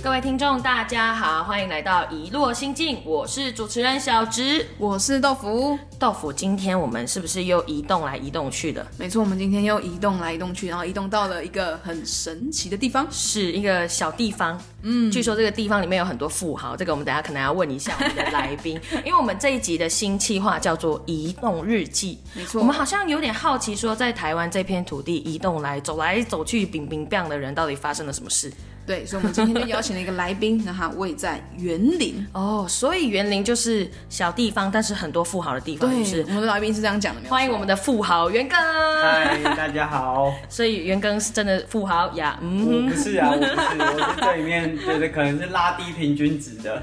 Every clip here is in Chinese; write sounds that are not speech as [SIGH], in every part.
各位听众，大家好，欢迎来到一落心境，我是主持人小植。我是豆腐。豆腐，今天我们是不是又移动来移动去的？没错，我们今天又移动来移动去，然后移动到了一个很神奇的地方。是一个小地方，嗯，据说这个地方里面有很多富豪，这个我们等下可能要问一下我们的来宾，[LAUGHS] 因为我们这一集的新企划叫做《移动日记》，没错我们好像有点好奇，说在台湾这片土地移动来走来走去、冰冰冰的人，到底发生了什么事？对，所以我们今天就邀请了一个来宾，那他位在园林。[LAUGHS] 哦，所以园林就是小地方，但是很多富豪的地方，对，就是我们的来宾是这样讲的，没有欢迎我们的富豪元庚。嗨，大家好。[LAUGHS] 所以元庚是真的富豪呀，嗯，我不是啊，[LAUGHS] 我不是，我是这里面觉得可能是拉低平均值的。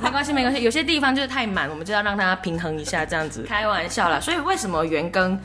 没关系没关系，有些地方就是太满，我们就要让它平衡一下，这样子。开玩笑啦，所以为什么元庚？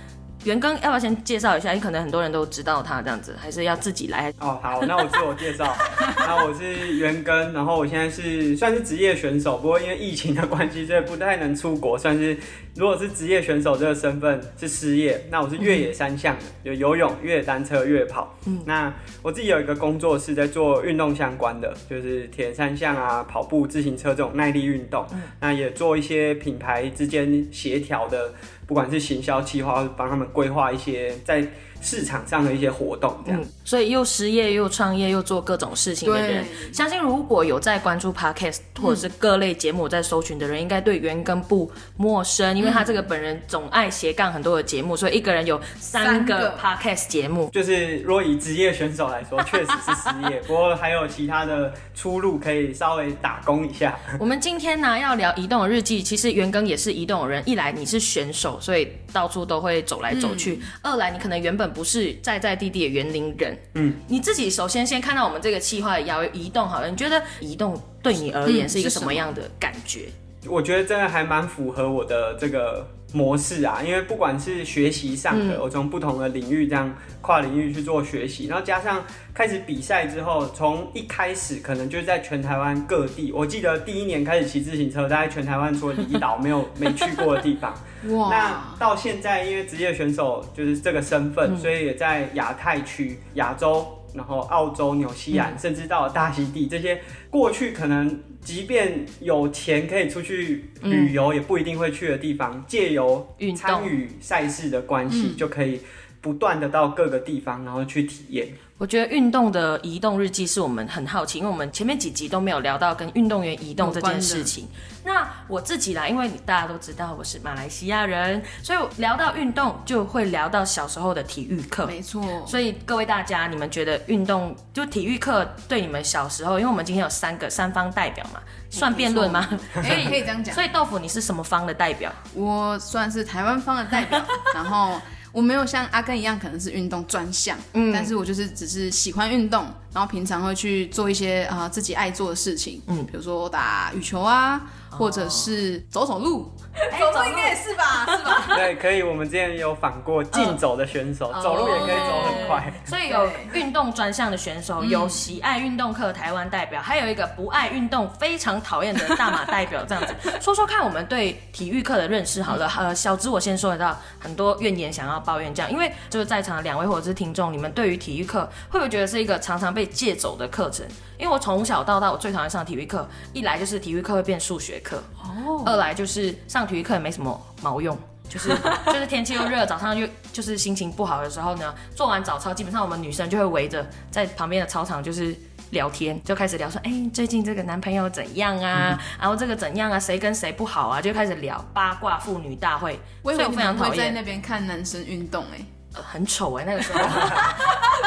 元庚要不要先介绍一下？因为可能很多人都知道他这样子，还是要自己来？哦，好，那我自我介绍，[LAUGHS] 那我是袁庚，然后我现在是算是职业选手，不过因为疫情的关系，所以不太能出国，算是如果是职业选手这个身份是失业，那我是越野三项的，有游泳、越野单车、越野跑。嗯，那我自己有一个工作室在做运动相关的，就是铁人三项啊、跑步、自行车这种耐力运动。嗯那也做一些品牌之间协调的，不管是行销计划，帮他们规划一些在市场上的一些活动，这样。嗯，所以又失业又创业又做各种事情的人，相信如果有在关注 podcast 或者是各类节目在搜寻的人，应该对元庚不陌生，因为他这个本人总爱斜杠很多的节目，所以一个人有三个 podcast 节目。就是如果以职业选手来说，[LAUGHS] 确实是失业，不过还有其他的出路可以稍微打工一下。我们今天呢要聊移动的日记，其实元庚也是移动的人。一来你是选手，所以到处都会走来走去；二来你可能原本不是在在地地的园林人。嗯，你自己首先先看到我们这个计划要移动好了，你觉得移动对你而言是一个什么样的感觉？我觉得真的还蛮符合我的这个模式啊，因为不管是学习上的，我从不同的领域这样跨领域去做学习，然后加上开始比赛之后，从一开始可能就是在全台湾各地，我记得第一年开始骑自行车，大概全台湾除了离岛没有没去过的地方。那，到现在，因为职业选手就是这个身份，所以也在亚太区、亚洲，然后澳洲、纽西兰，甚至到了大溪地这些过去可能即便有钱可以出去旅游，也不一定会去的地方，借由参与赛事的关系，就可以不断的到各个地方，然后去体验。我觉得运动的移动日记是我们很好奇，因为我们前面几集都没有聊到跟运动员移动这件事情。那我自己啦，因为大家都知道我是马来西亚人，所以聊到运动就会聊到小时候的体育课。没错，所以各位大家，你们觉得运动就体育课对你们小时候，因为我们今天有三个三方代表嘛，算辩论吗？可以可以这样讲 [LAUGHS] 所。以豆腐你是什么方的代表？我算是台湾方的代表，[LAUGHS] 然后我没有像阿根一样可能是运动专项，嗯，但是我就是只是喜欢运动，然后平常会去做一些啊、呃自己爱做的事情，嗯，比如说打羽球啊，或者是走走路，走路应该也是吧，[LAUGHS] 是吧？对，可以。我们之前有访过竞走的选手，走路也可以走很快。所以有运动专项的选手，有喜爱运动课台湾代表，还有一个不爱运动、非常讨厌的大马代表，这样子 [LAUGHS] 说说看我们对体育课的认识好了。呃，小芝我先说得到很多怨言想要抱怨这样，因为就是在场的两位或者是听众，你们对于体育课会不会觉得是一个常常被借走的课程？因为我从小到大我最讨厌上体育课，一来就是体育课会变数学课，哦，二来就是上体育课也没什么毛用。就是 [LAUGHS] 就是天气又热，早上又就是心情不好的时候呢，做完早操，基本上我们女生就会围着在旁边的操场就是聊天，就开始聊说，哎、最近这个男朋友怎样啊？然后这个怎样啊？谁跟谁不好啊？就开始聊八卦妇女大会，所以我非常讨厌，在那边看男生运动、哎，呃很丑哎、那个时候。[LAUGHS]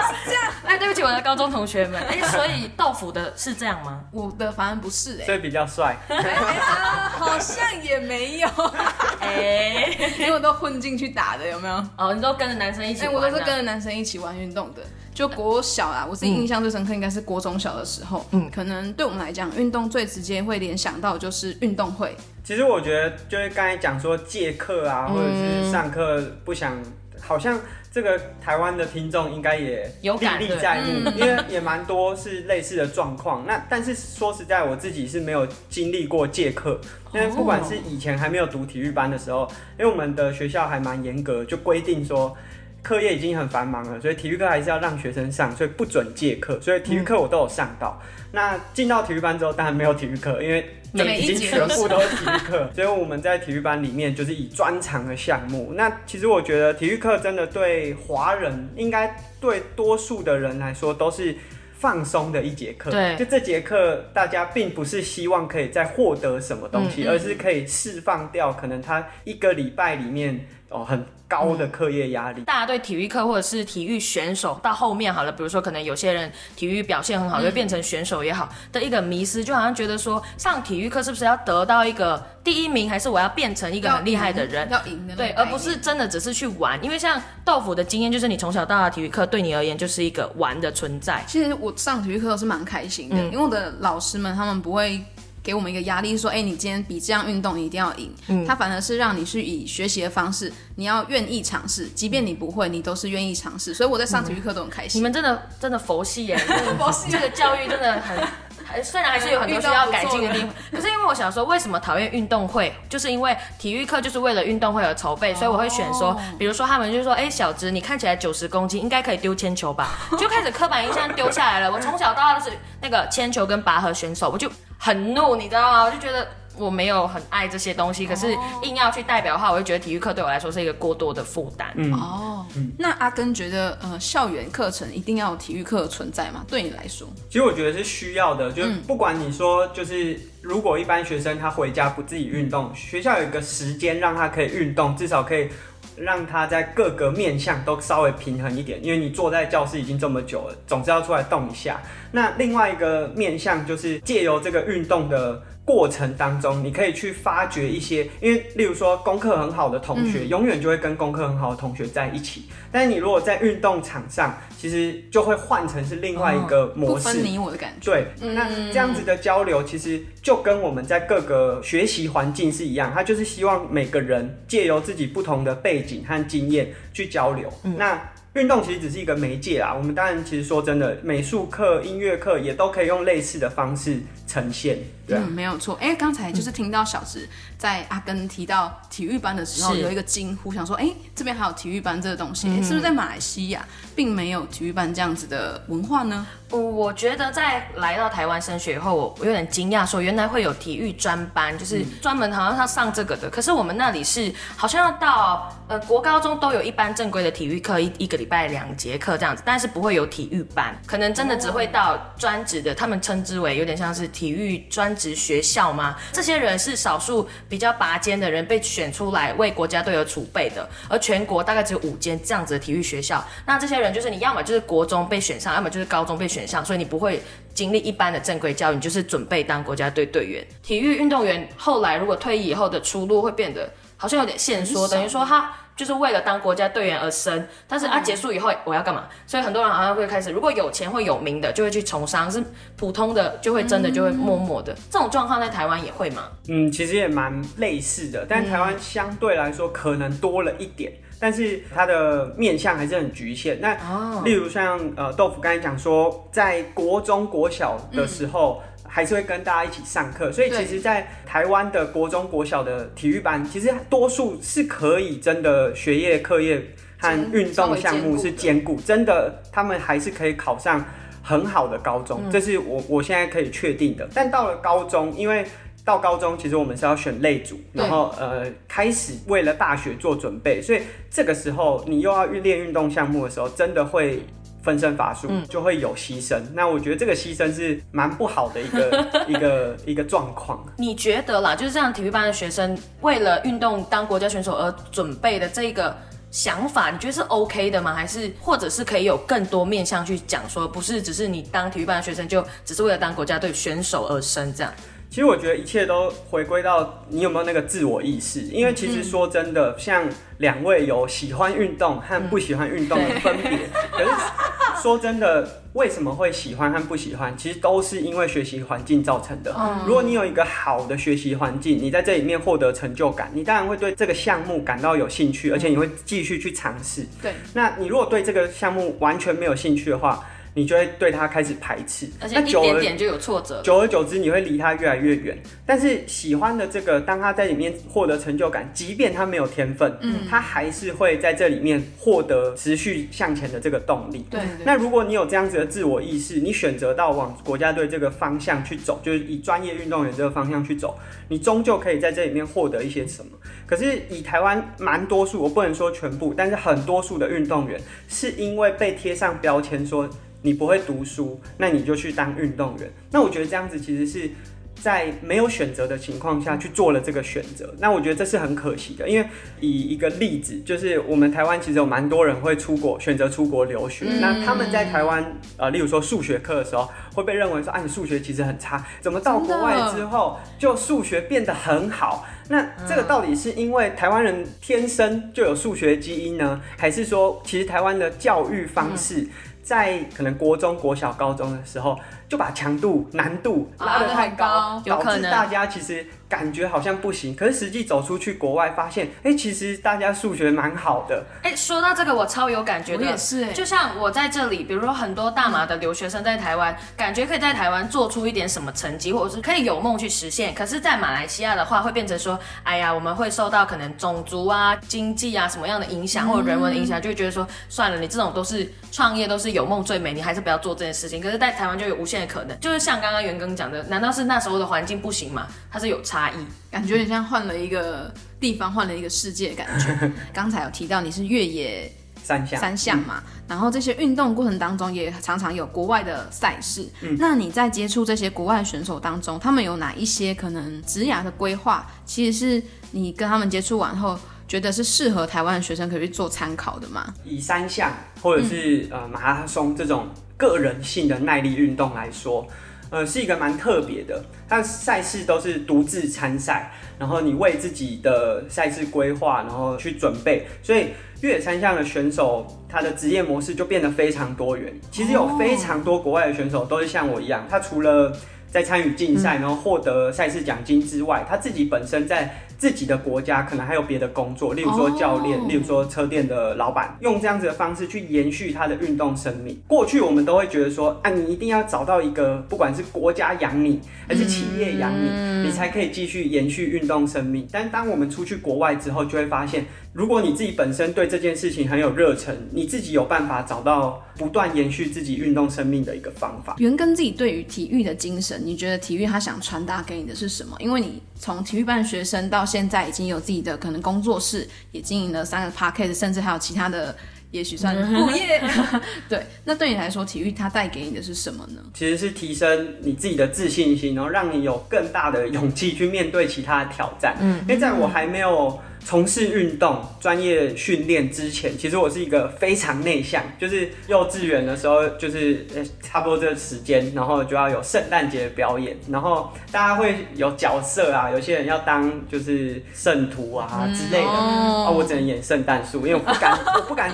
是这样？哎，对不起我的高中同学们，哎、所以豆腐的是这样吗？我的反而不是、哎所以比较帅，哎啊好像也没有，哎、因为我都混进去打的，有没有？哦，你都跟着男生一起哎、玩、啊我都是跟着男生一起玩运动的。就国小啦，我自己印象最深刻应该是国中小的时候。嗯，可能对我们来讲，运动最直接会联想到就是运动会。其实我觉得就是刚才讲说借课啊，或者是上课不想，好像这这个台湾的听众应该也有感历历在目，因为也蛮多是类似的状况。那但是说实在，我自己是没有经历过借课，因为不管是以前还没有读体育班的时候，因为我们的学校还蛮严格，就规定说。课业已经很繁忙了，所以体育课还是要让学生上，所以不准借课。所以体育课我都有上到。那进到体育班之后，当然没有体育课，因为已经全部都是体育课。[LAUGHS] 所以我们在体育班里面就是以专长的项目。那其实我觉得体育课真的对华人，应该对多数的人来说都是放松的一节课。对，就这节课大家并不是希望可以再获得什么东西，而是可以释放掉可能他一个礼拜里面哦很。高的课业压力，大家对体育课或者是体育选手到后面好了，比如说可能有些人体育表现很好，就变成选手也好的一个迷失，就好像觉得说上体育课是不是要得到一个第一名，还是我要变成一个很厉害的人？要赢的对，而不是真的只是去玩。因为像豆腐的经验，就是你从小到大体育课对你而言就是一个玩的存在。其实我上体育课是蛮开心的，因为我的老师们他们不会。给我们一个压力，说，哎，你今天比这样运动，你一定要赢。嗯，他反而是让你是以学习的方式，你要愿意尝试，即便你不会，你都是愿意尝试。所以我在上体育课都很开心。你们真的真的佛系耶，佛系这个教育真的很，虽然还是有很多需要改进的地方，可是因为我想说，为什么讨厌运动会，就是因为体育课就是为了运动会而筹备，所以我会选说，比如说他们就说，哎，小直，你看起来九十公斤，应该可以丢铅球吧？就开始刻板印象丢下来了。我从小到大都是那个铅球跟拔河选手，我就。很怒，你知道吗？我就觉得我没有很爱这些东西，可是硬要去代表的话，我就觉得体育课对我来说是一个过多的负担。哦，那阿根觉得，呃，校园课程一定要有体育课存在吗？对你来说，其实我觉得是需要的。就不管你说，就是如果一般学生他回家不自己运动，学校有一个时间让他可以运动，至少可以。让它在各个面向都稍微平衡一点，因为你坐在教室已经这么久了，总是要出来动一下。那另外一个面向就是借由这个运动的。过程当中，你可以去发掘一些，因为例如说功课很好的同学，永远就会跟功课很好的同学在一起。但是你如果在运动场上，其实就会换成是另外一个模式，不分你我的感觉。对，那这样子的交流，其实就跟我们在各个学习环境是一样，他就是希望每个人借由自己不同的背景和经验去交流。那运动其实只是一个媒介啊，我们当然其实说真的，美术课、音乐课也都可以用类似的方式呈现。嗯，没有错。哎，刚才就是听到小植在阿根提到体育班的时候，有一个惊呼，想说，哎，这边还有体育班这个东西，是不是在马来西亚并没有体育班这样子的文化呢？我觉得在来到台湾升学以后，我我有点惊讶，说原来会有体育专班，就是专门好像要上这个的。可是我们那里是好像要到呃国高中都有一般正规的体育课，一一个礼拜两节课这样子，但是不会有体育班，可能真的只会到专职的，他们称之为有点像是体育专职学校吗？这些人是少数比较拔尖的人被选出来为国家队而储备的，而全国大概只有五间这样子的体育学校。那这些人就是你要么就是国中被选上，要么就是高中被选。选项，所以你不会经历一般的正规教育，你就是准备当国家队队员。体育运动员后来如果退役以后的出路会变得好像有点限缩，等于说他就是为了当国家队员而生，但是他结束以后我要干嘛？所以很多人好像会开始，如果有钱会有名的，就会去从商；是普通的就会真的就会默默的。这种状况在台湾也会吗？嗯，其实也蛮类似的，但台湾相对来说可能多了一点。但是它的面向还是很局限。那例如像呃豆腐刚才讲说，在国中国小的时候，还是会跟大家一起上课。所以其实，在台湾的国中国小的体育班，其实多数是可以真的学业课业和运动项目是兼顾，真的他们还是可以考上很好的高中。这是我我现在可以确定的。但到了高中，因为到高中，其实我们是要选类组，然后呃开始为了大学做准备，所以这个时候你又要练运动项目的时候，真的会分身乏术，就会有牺牲。那我觉得这个牺牲是蛮不好的一个 [LAUGHS] 一个一个状况。你觉得啦，就是这样，体育班的学生为了运动当国家选手而准备的这个想法，你觉得是 OK 的吗？还是或者是可以有更多面向去讲说，不是只是你当体育班的学生就只是为了当国家队选手而生这样？其实我觉得一切都回归到你有没有那个自我意识，因为其实说真的，像两位有喜欢运动和不喜欢运动的分别，[LAUGHS] 可是说真的，为什么会喜欢和不喜欢，其实都是因为学习环境造成的。如果你有一个好的学习环境，你在这里面获得成就感，你当然会对这个项目感到有兴趣，而且你会继续去尝试。对，那你如果对这个项目完全没有兴趣的话，你就会对他开始排斥，而且一点点就有挫折，久而久之你会离他越来越远。但是喜欢的这个，当他在里面获得成就感，即便他没有天分，嗯，他还是会在这里面获得持续向前的这个动力。对，那如果你有这样子的自我意识，你选择到往国家队这个方向去走，就是以专业运动员这个方向去走，你终究可以在这里面获得一些什么。可是以台湾蛮多数，我不能说全部，但是很多数的运动员是因为被贴上标签说。你不会读书，那你就去当运动员。那我觉得这样子其实是在没有选择的情况下去做了这个选择。那我觉得这是很可惜的，因为以一个例子，就是我们台湾其实有蛮多人会出国选择出国留学。那他们在台湾，呃，例如说数学课的时候，会被认为说，啊，你数学其实很差，怎么到国外之后就数学变得很好？那这个到底是因为台湾人天生就有数学基因呢，还是说其实台湾的教育方式？在可能国中国小高中的时候，就把强度难度拉得太高，导致大家其实。感觉好像不行，可是实际走出去国外，发现哎，其实大家数学蛮好的。哎，说到这个，我超有感觉的，也是。就像我在这里，比如说很多大马的留学生在台湾，感觉可以在台湾做出一点什么成绩，或者是可以有梦去实现。可是，在马来西亚的话，会变成说，哎呀，我们会受到可能种族啊、经济啊什么样的影响，或者人文的影响，就会觉得说，算了，你这种都是创业，都是有梦最美，你还是不要做这件事情。可是，在台湾就有无限的可能，就是像刚刚袁庚讲的，难道是那时候的环境不行吗？它是有差。异感觉有点像换了一个地方，换了一个世界感觉。[LAUGHS] 刚才有提到你是越野三项三项嘛，然后这些运动过程当中也常常有国外的赛事。嗯那你在接触这些国外选手当中，他们有哪一些可能职涯的规划，其实是你跟他们接触完后觉得是适合台湾的学生可以去做参考的吗？以三项或者是呃马拉松这种个人性的耐力运动来说。呃，是一个蛮特别的，它赛事都是独自参赛，然后你为自己的赛事规划，然后去准备，所以越野三项的选手，他的职业模式就变得非常多元。其实有非常多国外的选手都是像我一样，他除了在参与竞赛，然后获得赛事奖金之外，他自己本身在。自己的国家可能还有别的工作，例如说教练，例如说车店的老板，用这样子的方式去延续他的运动生命。过去我们都会觉得说，啊，你一定要找到一个，不管是国家养你，还是企业养你，你才可以继续延续运动生命。但当我们出去国外之后，就会发现，如果你自己本身对这件事情很有热忱，你自己有办法找到不断延续自己运动生命的一个方法。原根自己对于体育的精神，你觉得体育他想传达给你的是什么？因为你从体育班学生到现在已经有自己的可能工作室，也经营了三个 p a r k a s 甚至还有其他的，也许算副业。[LAUGHS] [LAUGHS] 对，那对你来说，体育它带给你的是什么呢？其实是提升你自己的自信心，然后让你有更大的勇气去面对其他的挑战。嗯，因为在我还没有。从事运动专业训练之前，其实我是一个非常内向。就是幼稚园的时候，就是差不多这个时间，然后就要有圣诞节表演，然后大家会有角色啊，有些人要当就是圣徒啊之类的，哦，我只能演圣诞树，因为我不敢，我不敢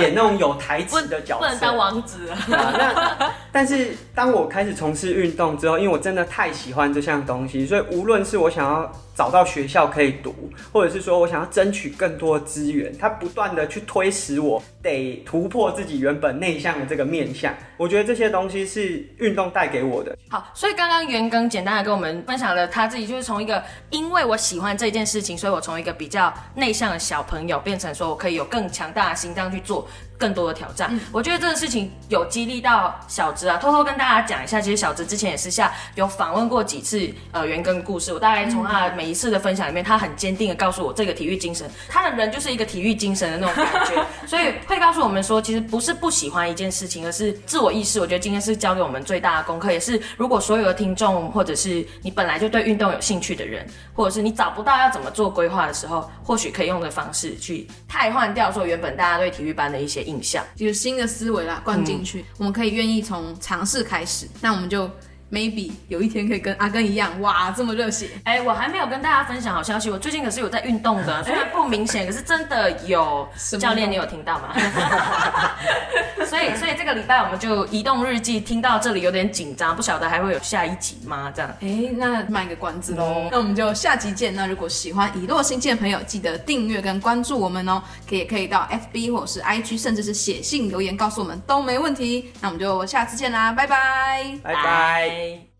演那种有台词的角色，不能当王子啊。那但是当我开始从事运动之后，因为我真的太喜欢这项东西，所以无论是我想要。找到学校可以读，或者是说我想要争取更多资源，他不断的去推使我得突破自己原本内向的这个面相。我觉得这些东西是运动带给我的。好，所以刚刚袁庚简单的跟我们分享了他自己，就是从一个因为我喜欢这件事情，所以我从一个比较内向的小朋友，变成说我可以有更强大的心脏去做。更多的挑战，我觉得这个事情有激励到小直啊。偷偷跟大家讲一下，其实小直之前也私下有访问过几次，呃，元庚故事。我大概从他每一次的分享里面，他很坚定的告诉我，这个体育精神，他的人就是一个体育精神的那种感觉。[LAUGHS] 所以会告诉我们说，其实不是不喜欢一件事情，而是自我意识。我觉得今天是教给我们最大的功课，也是如果所有的听众，或者是你本来就对运动有兴趣的人，或者是你找不到要怎么做规划的时候，或许可以用的方式去替换掉说原本大家对体育班的一些。印象就是新的思维啦，灌进去，我们可以愿意从尝试开始。那我们就 maybe 有一天可以跟阿根一样，哇，这么热血。哎、我还没有跟大家分享好消息，我最近可是有在运动的，虽然不明显，可是真的有。教练，你有听到吗？[LAUGHS] 所以，所以这个礼拜我们就移动日记听到这里有点紧张，不晓得还会有下一集吗？这样。哎，那卖个关子喽，那我们就下集见。那如果喜欢以落新建的朋友，记得订阅跟关注我们哦，可以也可以到 FB 或者是 IG，甚至是写信留言告诉我们都没问题。那我们就下次见啦，拜拜。拜拜。say